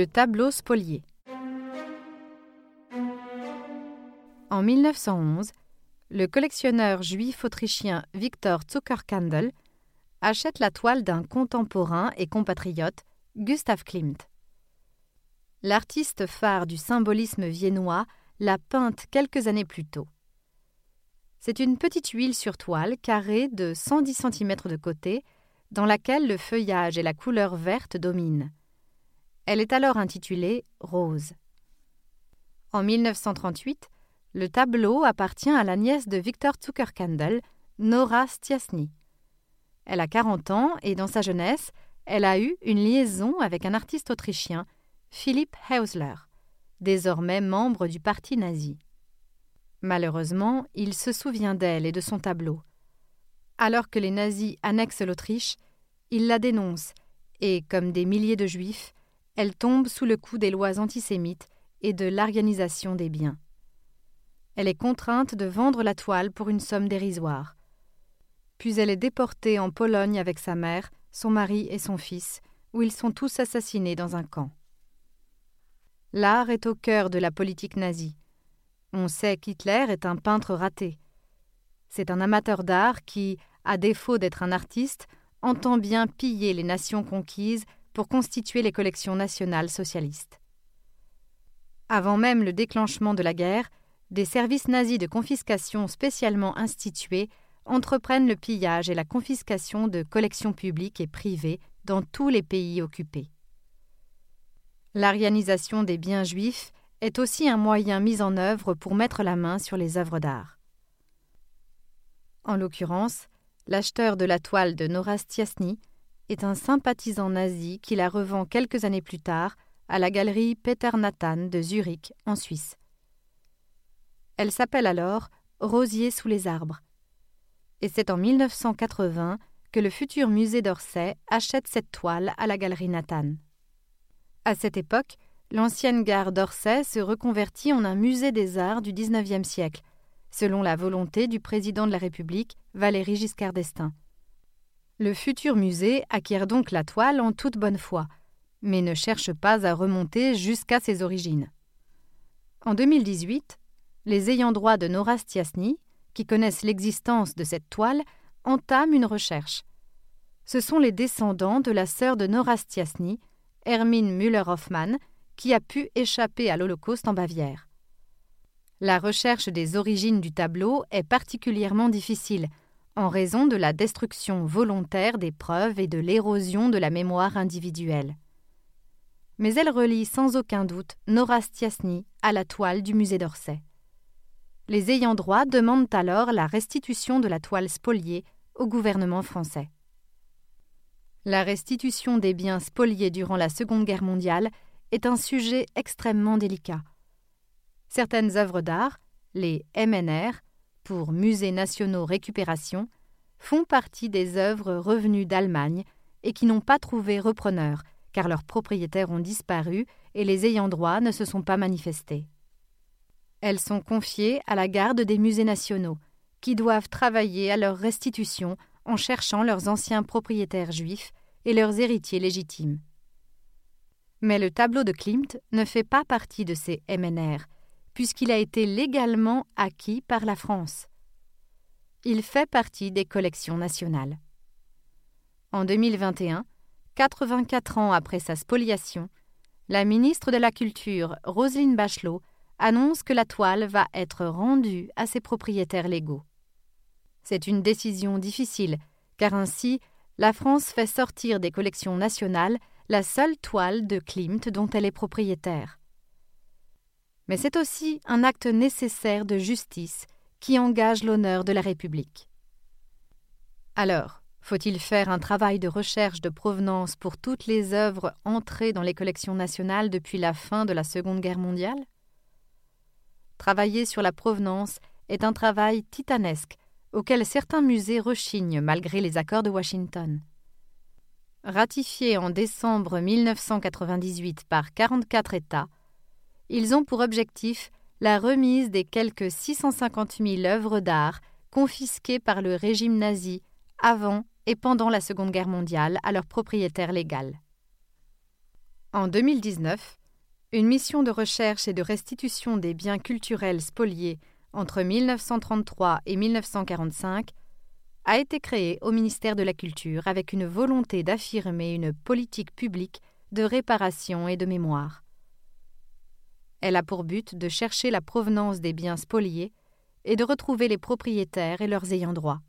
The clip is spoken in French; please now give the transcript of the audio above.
Le tableau spolié. En 1911, le collectionneur juif autrichien Victor Zuckerkandel achète la toile d'un contemporain et compatriote, Gustav Klimt. L'artiste phare du symbolisme viennois l'a peinte quelques années plus tôt. C'est une petite huile sur toile carrée de 110 cm de côté, dans laquelle le feuillage et la couleur verte dominent. Elle est alors intitulée Rose. En 1938, le tableau appartient à la nièce de Victor Zuckerkandel, Nora Stiasny. Elle a 40 ans et dans sa jeunesse, elle a eu une liaison avec un artiste autrichien, Philipp Hausler, désormais membre du parti nazi. Malheureusement, il se souvient d'elle et de son tableau. Alors que les nazis annexent l'Autriche, il la dénonce et, comme des milliers de juifs, elle tombe sous le coup des lois antisémites et de l'organisation des biens. Elle est contrainte de vendre la toile pour une somme dérisoire. Puis elle est déportée en Pologne avec sa mère, son mari et son fils, où ils sont tous assassinés dans un camp. L'art est au cœur de la politique nazie. On sait qu'Hitler est un peintre raté. C'est un amateur d'art qui, à défaut d'être un artiste, entend bien piller les nations conquises pour constituer les collections nationales socialistes. Avant même le déclenchement de la guerre, des services nazis de confiscation spécialement institués entreprennent le pillage et la confiscation de collections publiques et privées dans tous les pays occupés. L'arianisation des biens juifs est aussi un moyen mis en œuvre pour mettre la main sur les œuvres d'art. En l'occurrence, l'acheteur de la toile de Nora Stiasny est un sympathisant nazi qui la revend quelques années plus tard à la galerie Peter Nathan de Zurich, en Suisse. Elle s'appelle alors Rosier sous les arbres. Et c'est en 1980 que le futur musée d'Orsay achète cette toile à la galerie Nathan. À cette époque, l'ancienne gare d'Orsay se reconvertit en un musée des arts du XIXe siècle, selon la volonté du président de la République, Valéry Giscard d'Estaing. Le futur musée acquiert donc la toile en toute bonne foi, mais ne cherche pas à remonter jusqu'à ses origines. En 2018, les ayants droit de Nora Stiasny, qui connaissent l'existence de cette toile, entament une recherche. Ce sont les descendants de la sœur de Nora Stiasny, Hermine Müller-Hoffmann, qui a pu échapper à l'Holocauste en Bavière. La recherche des origines du tableau est particulièrement difficile, en raison de la destruction volontaire des preuves et de l'érosion de la mémoire individuelle. Mais elle relie sans aucun doute Nora Stiasny à la toile du musée d'Orsay. Les ayants droit demandent alors la restitution de la toile spoliée au gouvernement français. La restitution des biens spoliés durant la Seconde Guerre mondiale est un sujet extrêmement délicat. Certaines œuvres d'art, les MNR, Musées nationaux récupération font partie des œuvres revenues d'Allemagne et qui n'ont pas trouvé repreneur, car leurs propriétaires ont disparu et les ayants droit ne se sont pas manifestés. Elles sont confiées à la garde des musées nationaux, qui doivent travailler à leur restitution en cherchant leurs anciens propriétaires juifs et leurs héritiers légitimes. Mais le tableau de Klimt ne fait pas partie de ces MNR, puisqu'il a été légalement acquis par la France. Il fait partie des collections nationales. En 2021, 84 ans après sa spoliation, la ministre de la Culture, Roselyne Bachelot, annonce que la toile va être rendue à ses propriétaires légaux. C'est une décision difficile, car ainsi, la France fait sortir des collections nationales la seule toile de Klimt dont elle est propriétaire mais c'est aussi un acte nécessaire de justice qui engage l'honneur de la République. Alors, Faut-il faire un travail de recherche de provenance pour toutes les œuvres entrées dans les collections nationales depuis la fin de la Seconde Guerre mondiale? Travailler sur la provenance est un travail titanesque auquel certains musées rechignent malgré les accords de Washington. Ratifiés en décembre 1998 par 44 États, ils ont pour objectif la remise des quelques 650 000 œuvres d'art confisquées par le régime nazi avant et pendant la Seconde Guerre mondiale à leurs propriétaires légaux. En 2019, une mission de recherche et de restitution des biens culturels spoliés entre 1933 et 1945 a été créée au ministère de la Culture avec une volonté d'affirmer une politique publique de réparation et de mémoire. Elle a pour but de chercher la provenance des biens spoliés et de retrouver les propriétaires et leurs ayants droit.